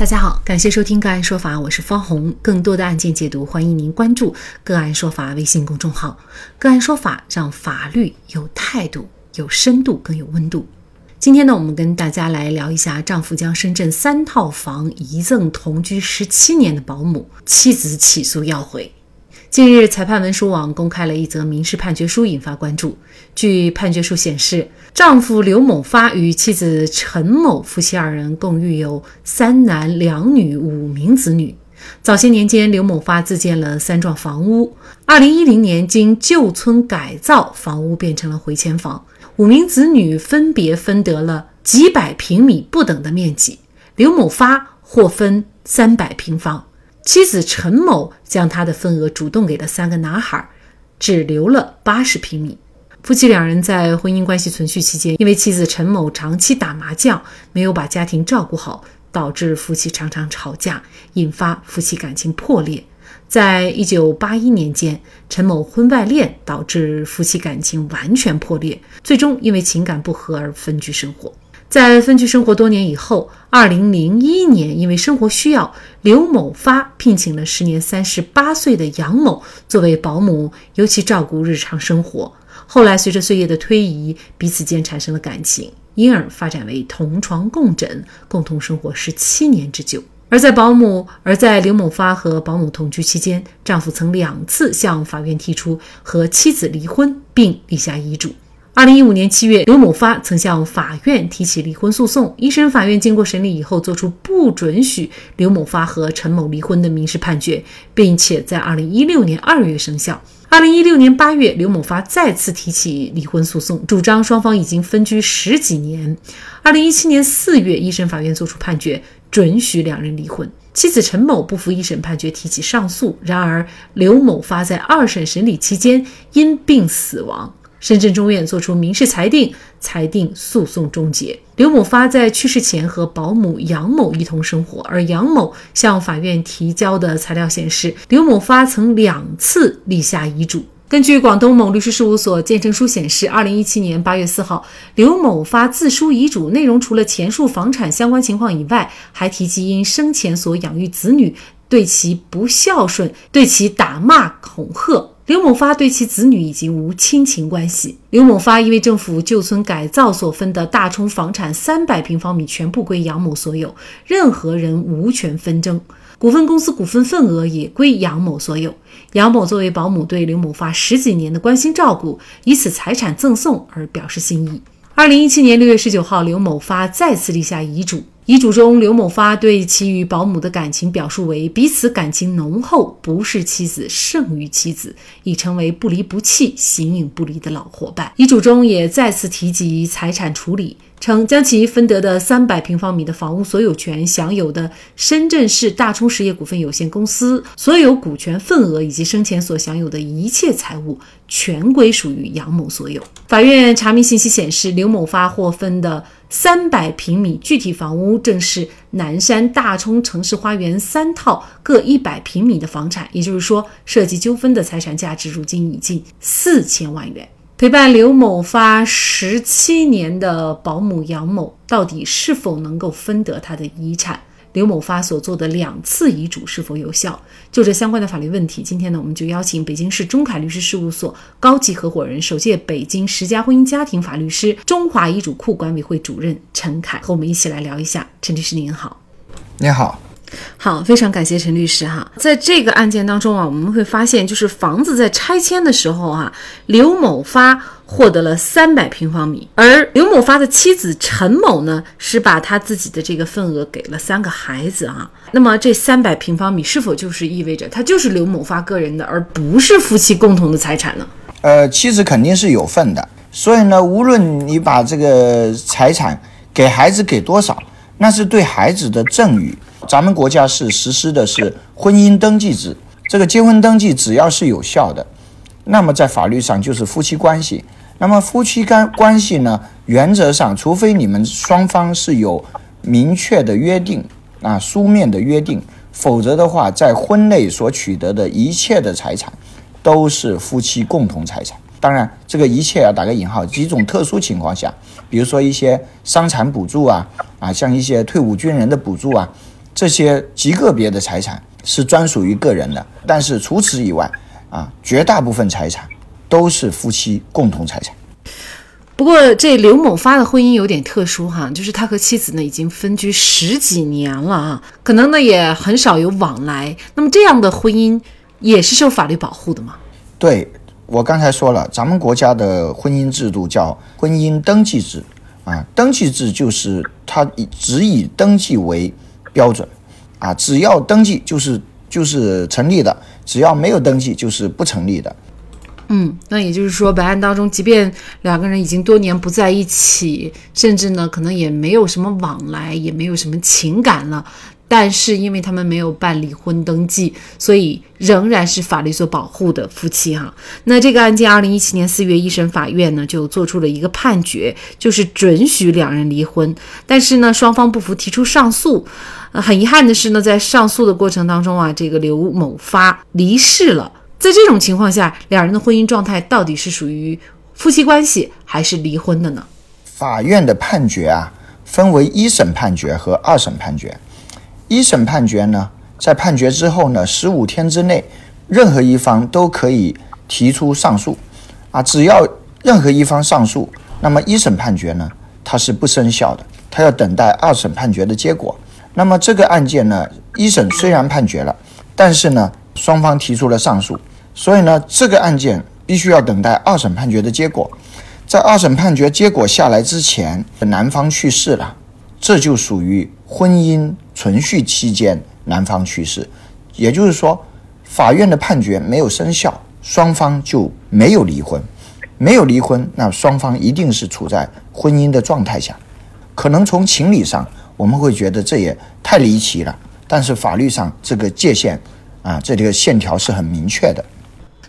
大家好，感谢收听个案说法，我是方红。更多的案件解读，欢迎您关注个案说法微信公众号。个案说法让法律有态度、有深度、更有温度。今天呢，我们跟大家来聊一下，丈夫将深圳三套房遗赠同居十七年的保姆，妻子起诉要回。近日，裁判文书网公开了一则民事判决书，引发关注。据判决书显示，丈夫刘某发与妻子陈某夫妻二人共育有三男两女五名子女。早些年间，刘某发自建了三幢房屋。二零一零年，经旧村改造，房屋变成了回迁房。五名子女分别分得了几百平米不等的面积。刘某发获分三百平方。妻子陈某将他的份额主动给了三个男孩，只留了八十平米。夫妻两人在婚姻关系存续期间，因为妻子陈某长期打麻将，没有把家庭照顾好，导致夫妻常常吵架，引发夫妻感情破裂。在一九八一年间，陈某婚外恋导致夫妻感情完全破裂，最终因为情感不和而分居生活。在分居生活多年以后，二零零一年，因为生活需要，刘某发聘请了时年三十八岁的杨某作为保姆，尤其照顾日常生活。后来，随着岁月的推移，彼此间产生了感情，因而发展为同床共枕，共同生活十七年之久。而在保姆而在刘某发和保姆同居期间，丈夫曾两次向法院提出和妻子离婚，并立下遗嘱。二零一五年七月，刘某发曾向法院提起离婚诉讼。一审法院经过审理以后，作出不准许刘某发和陈某离婚的民事判决，并且在二零一六年二月生效。二零一六年八月，刘某发再次提起离婚诉讼，主张双方已经分居十几年。二零一七年四月，一审法院作出判决，准许两人离婚。妻子陈某不服一审判决，提起上诉。然而，刘某发在二审审理期间因病死亡。深圳中院作出民事裁定，裁定诉讼终结。刘某发在去世前和保姆杨某一同生活，而杨某向法院提交的材料显示，刘某发曾两次立下遗嘱。根据广东某律师事务所见证书显示，二零一七年八月四号，刘某发自书遗嘱，内容除了前述房产相关情况以外，还提及因生前所养育子女对其不孝顺，对其打骂恐吓。刘某发对其子女已经无亲情关系。刘某发因为政府旧村改造所分的大冲房产三百平方米全部归杨某所有，任何人无权纷争。股份公司股份份额也归杨某所有。杨某作为保姆对刘某发十几年的关心照顾，以此财产赠送而表示心意。二零一七年六月十九号，刘某发再次立下遗嘱。遗嘱中，刘某发对其与保姆的感情表述为彼此感情浓厚，不是妻子胜于妻子，已成为不离不弃、形影不离的老伙伴。遗嘱中也再次提及财产处理。称将其分得的三百平方米的房屋所有权享有的深圳市大冲实业股份有限公司所有股权份额以及生前所享有的一切财物，全归属于杨某所有。法院查明信息显示，刘某发获分的三百平米具体房屋，正是南山大冲城市花园三套各一百平米的房产。也就是说，涉及纠纷的财产价值如今已近四千万元。陪伴刘某发十七年的保姆杨某，到底是否能够分得他的遗产？刘某发所做的两次遗嘱是否有效？就这相关的法律问题，今天呢，我们就邀请北京市中凯律师事务所高级合伙人、首届北京十佳婚姻家庭法律师、中华遗嘱库管委会主任陈凯，和我们一起来聊一下。陈律师您好，你好。好，非常感谢陈律师哈。在这个案件当中啊，我们会发现，就是房子在拆迁的时候啊，刘某发获得了三百平方米，而刘某发的妻子陈某呢，是把他自己的这个份额给了三个孩子啊。那么这三百平方米是否就是意味着他就是刘某发个人的，而不是夫妻共同的财产呢？呃，妻子肯定是有份的，所以呢，无论你把这个财产给孩子给多少，那是对孩子的赠与。咱们国家是实施的是婚姻登记制，这个结婚登记只要是有效的，那么在法律上就是夫妻关系。那么夫妻干关系呢，原则上除非你们双方是有明确的约定啊，书面的约定，否则的话，在婚内所取得的一切的财产都是夫妻共同财产。当然，这个一切要打个引号，几种特殊情况下，比如说一些伤残补助啊，啊，像一些退伍军人的补助啊。这些极个别的财产是专属于个人的，但是除此以外啊，绝大部分财产都是夫妻共同财产。不过这刘某发的婚姻有点特殊哈，就是他和妻子呢已经分居十几年了啊，可能呢也很少有往来。那么这样的婚姻也是受法律保护的吗？对我刚才说了，咱们国家的婚姻制度叫婚姻登记制啊，登记制就是他以只以登记为标准啊，只要登记就是就是成立的，只要没有登记就是不成立的。嗯，那也就是说，本案当中，即便两个人已经多年不在一起，甚至呢，可能也没有什么往来，也没有什么情感了，但是因为他们没有办离婚登记，所以仍然是法律所保护的夫妻哈。那这个案件，二零一七年四月，一审法院呢就做出了一个判决，就是准许两人离婚，但是呢，双方不服，提出上诉。很遗憾的是呢，在上诉的过程当中啊，这个刘某发离世了。在这种情况下，两人的婚姻状态到底是属于夫妻关系还是离婚的呢？法院的判决啊，分为一审判决和二审判决。一审判决呢，在判决之后呢，十五天之内，任何一方都可以提出上诉。啊，只要任何一方上诉，那么一审判决呢，它是不生效的，它要等待二审判决的结果。那么这个案件呢，一审虽然判决了，但是呢，双方提出了上诉。所以呢，这个案件必须要等待二审判决的结果。在二审判决结果下来之前，男方去世了，这就属于婚姻存续期间男方去世。也就是说，法院的判决没有生效，双方就没有离婚。没有离婚，那双方一定是处在婚姻的状态下。可能从情理上，我们会觉得这也太离奇了。但是法律上这个界限啊，这个线条是很明确的。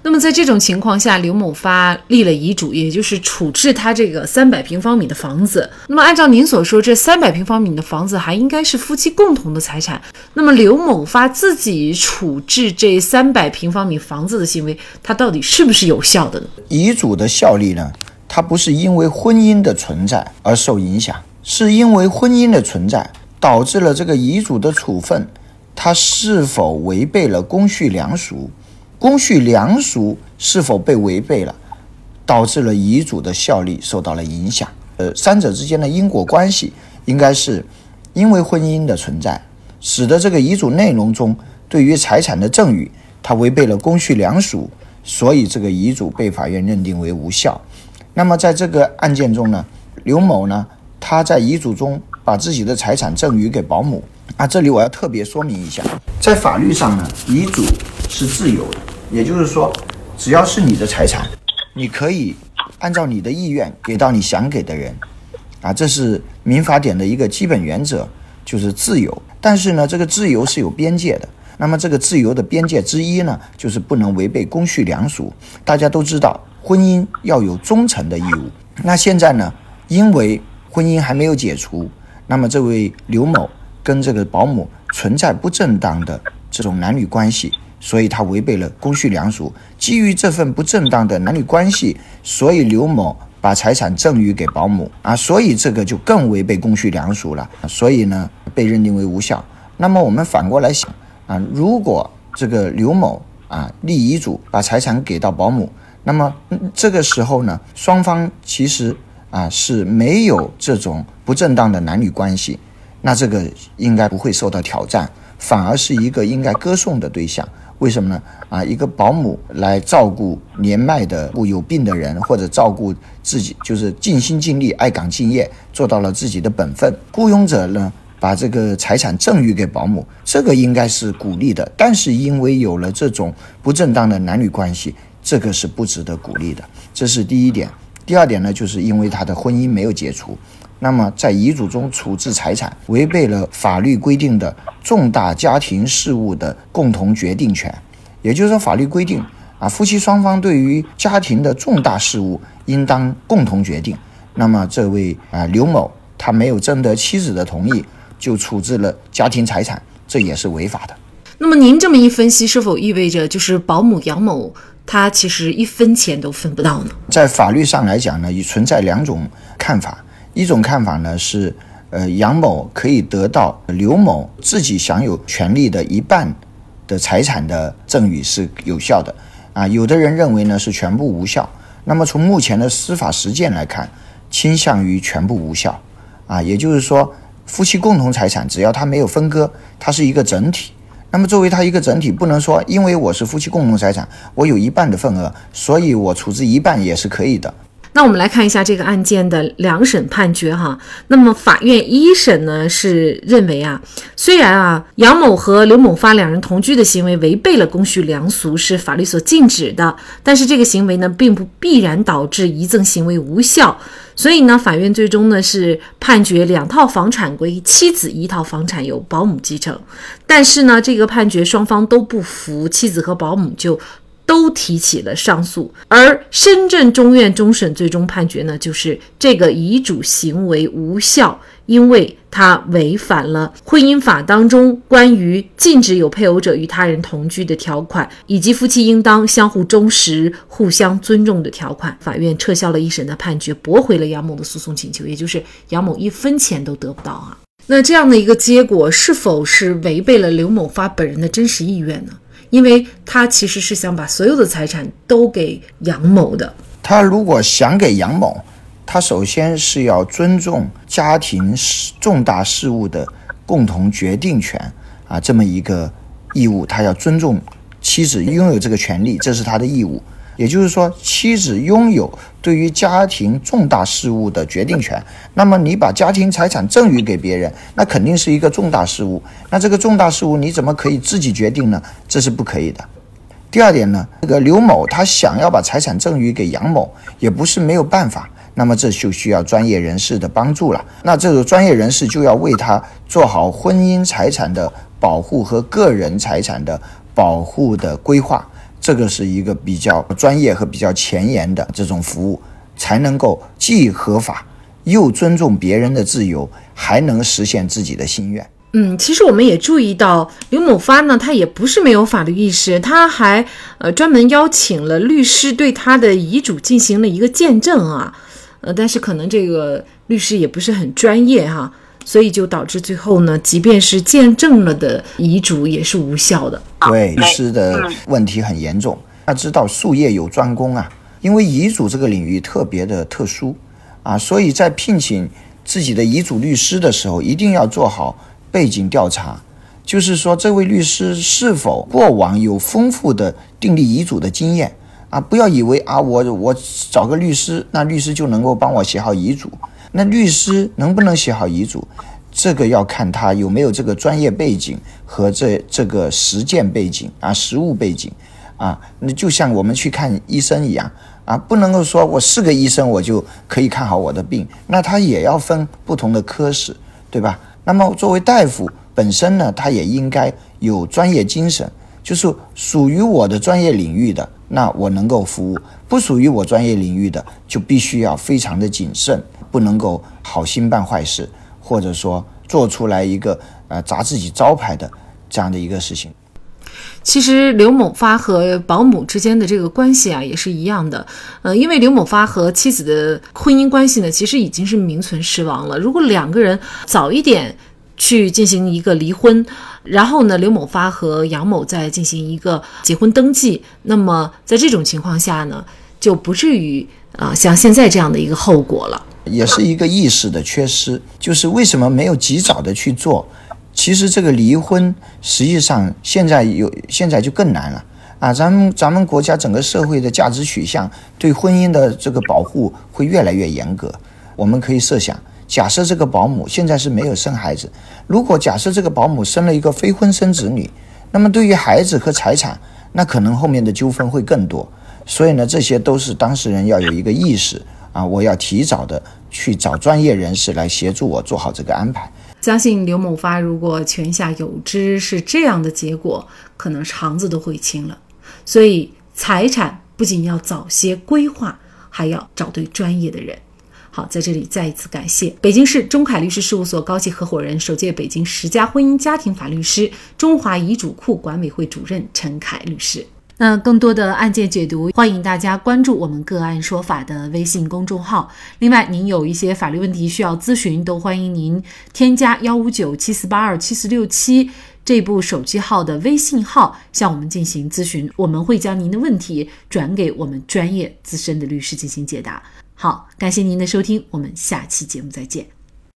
那么在这种情况下，刘某发立了遗嘱，也就是处置他这个三百平方米的房子。那么按照您所说，这三百平方米的房子还应该是夫妻共同的财产。那么刘某发自己处置这三百平方米房子的行为，他到底是不是有效的呢？遗嘱的效力呢？它不是因为婚姻的存在而受影响，是因为婚姻的存在导致了这个遗嘱的处分，它是否违背了公序良俗？公序良俗是否被违背了，导致了遗嘱的效力受到了影响？呃，三者之间的因果关系应该是，因为婚姻的存在，使得这个遗嘱内容中对于财产的赠与，它违背了公序良俗，所以这个遗嘱被法院认定为无效。那么在这个案件中呢，刘某呢，他在遗嘱中把自己的财产赠与给保姆。啊，这里我要特别说明一下，在法律上呢，遗嘱是自由的。也就是说，只要是你的财产，你可以按照你的意愿给到你想给的人，啊，这是民法典的一个基本原则，就是自由。但是呢，这个自由是有边界的。那么这个自由的边界之一呢，就是不能违背公序良俗。大家都知道，婚姻要有忠诚的义务。那现在呢，因为婚姻还没有解除，那么这位刘某跟这个保姆存在不正当的这种男女关系。所以他违背了公序良俗，基于这份不正当的男女关系，所以刘某把财产赠与给保姆啊，所以这个就更违背公序良俗了，所以呢被认定为无效。那么我们反过来想啊，如果这个刘某啊立遗嘱把财产给到保姆，那么这个时候呢双方其实啊是没有这种不正当的男女关系，那这个应该不会受到挑战，反而是一个应该歌颂的对象。为什么呢？啊，一个保姆来照顾年迈的、有病的人，或者照顾自己，就是尽心尽力、爱岗敬业，做到了自己的本分。雇佣者呢，把这个财产赠与给保姆，这个应该是鼓励的。但是因为有了这种不正当的男女关系，这个是不值得鼓励的。这是第一点。第二点呢，就是因为他的婚姻没有解除。那么，在遗嘱中处置财产，违背了法律规定的重大家庭事务的共同决定权。也就是说，法律规定啊，夫妻双方对于家庭的重大事务应当共同决定。那么，这位啊刘某他没有征得妻子的同意，就处置了家庭财产，这也是违法的。那么，您这么一分析，是否意味着就是保姆杨某他其实一分钱都分不到呢？在法律上来讲呢，也存在两种看法。一种看法呢是，呃，杨某可以得到刘某自己享有权利的一半的财产的赠与是有效的啊。有的人认为呢是全部无效。那么从目前的司法实践来看，倾向于全部无效啊。也就是说，夫妻共同财产只要他没有分割，它是一个整体。那么作为它一个整体，不能说因为我是夫妻共同财产，我有一半的份额，所以我处置一半也是可以的。那我们来看一下这个案件的两审判决哈。那么法院一审呢是认为啊，虽然啊杨某和刘某发两人同居的行为违背了公序良俗，是法律所禁止的，但是这个行为呢并不必然导致遗赠行为无效。所以呢，法院最终呢是判决两套房产归妻子，一套房产由保姆继承。但是呢，这个判决双方都不服，妻子和保姆就。都提起了上诉，而深圳中院终审最终判决呢，就是这个遗嘱行为无效，因为它违反了婚姻法当中关于禁止有配偶者与他人同居的条款，以及夫妻应当相互忠实、互相尊重的条款。法院撤销了一审的判决，驳回了杨某的诉讼请求，也就是杨某一分钱都得不到啊。那这样的一个结果，是否是违背了刘某发本人的真实意愿呢？因为他其实是想把所有的财产都给杨某的。他如果想给杨某，他首先是要尊重家庭事重大事务的共同决定权啊，这么一个义务，他要尊重妻子拥有这个权利，这是他的义务。也就是说，妻子拥有对于家庭重大事务的决定权。那么，你把家庭财产赠与给别人，那肯定是一个重大事务。那这个重大事务，你怎么可以自己决定呢？这是不可以的。第二点呢，这个刘某他想要把财产赠与给杨某，也不是没有办法。那么这就需要专业人士的帮助了。那这个专业人士就要为他做好婚姻财产的保护和个人财产的保护的规划。这个是一个比较专业和比较前沿的这种服务，才能够既合法又尊重别人的自由，还能实现自己的心愿。嗯，其实我们也注意到，刘某发呢，他也不是没有法律意识，他还呃专门邀请了律师对他的遗嘱进行了一个见证啊，呃，但是可能这个律师也不是很专业哈。所以就导致最后呢，即便是见证了的遗嘱也是无效的。对，律师的问题很严重。要知道术业有专攻啊，因为遗嘱这个领域特别的特殊啊，所以在聘请自己的遗嘱律师的时候，一定要做好背景调查，就是说这位律师是否过往有丰富的订立遗嘱的经验啊，不要以为啊，我我找个律师，那律师就能够帮我写好遗嘱。那律师能不能写好遗嘱，这个要看他有没有这个专业背景和这这个实践背景啊，实务背景啊。那就像我们去看医生一样啊，不能够说我是个医生我就可以看好我的病，那他也要分不同的科室，对吧？那么作为大夫本身呢，他也应该有专业精神，就是属于我的专业领域的，那我能够服务；不属于我专业领域的，就必须要非常的谨慎。不能够好心办坏事，或者说做出来一个呃砸自己招牌的这样的一个事情。其实刘某发和保姆之间的这个关系啊，也是一样的。呃，因为刘某发和妻子的婚姻关系呢，其实已经是名存实亡了。如果两个人早一点去进行一个离婚，然后呢，刘某发和杨某再进行一个结婚登记，那么在这种情况下呢，就不至于啊像现在这样的一个后果了。也是一个意识的缺失，就是为什么没有及早的去做？其实这个离婚实际上现在有，现在就更难了啊！咱们咱们国家整个社会的价值取向对婚姻的这个保护会越来越严格。我们可以设想，假设这个保姆现在是没有生孩子，如果假设这个保姆生了一个非婚生子女，那么对于孩子和财产，那可能后面的纠纷会更多。所以呢，这些都是当事人要有一个意识。啊！我要提早的去找专业人士来协助我做好这个安排。相信刘某发如果泉下有知是这样的结果，可能肠子都悔青了。所以财产不仅要早些规划，还要找对专业的人。好，在这里再一次感谢北京市中凯律师事务所高级合伙人、首届北京十佳婚姻家庭法律师、中华遗嘱库管委会主任陈凯律师。那更多的案件解读，欢迎大家关注我们“个案说法”的微信公众号。另外，您有一些法律问题需要咨询，都欢迎您添加幺五九七四八二七四六七这部手机号的微信号向我们进行咨询，我们会将您的问题转给我们专业资深的律师进行解答。好，感谢您的收听，我们下期节目再见。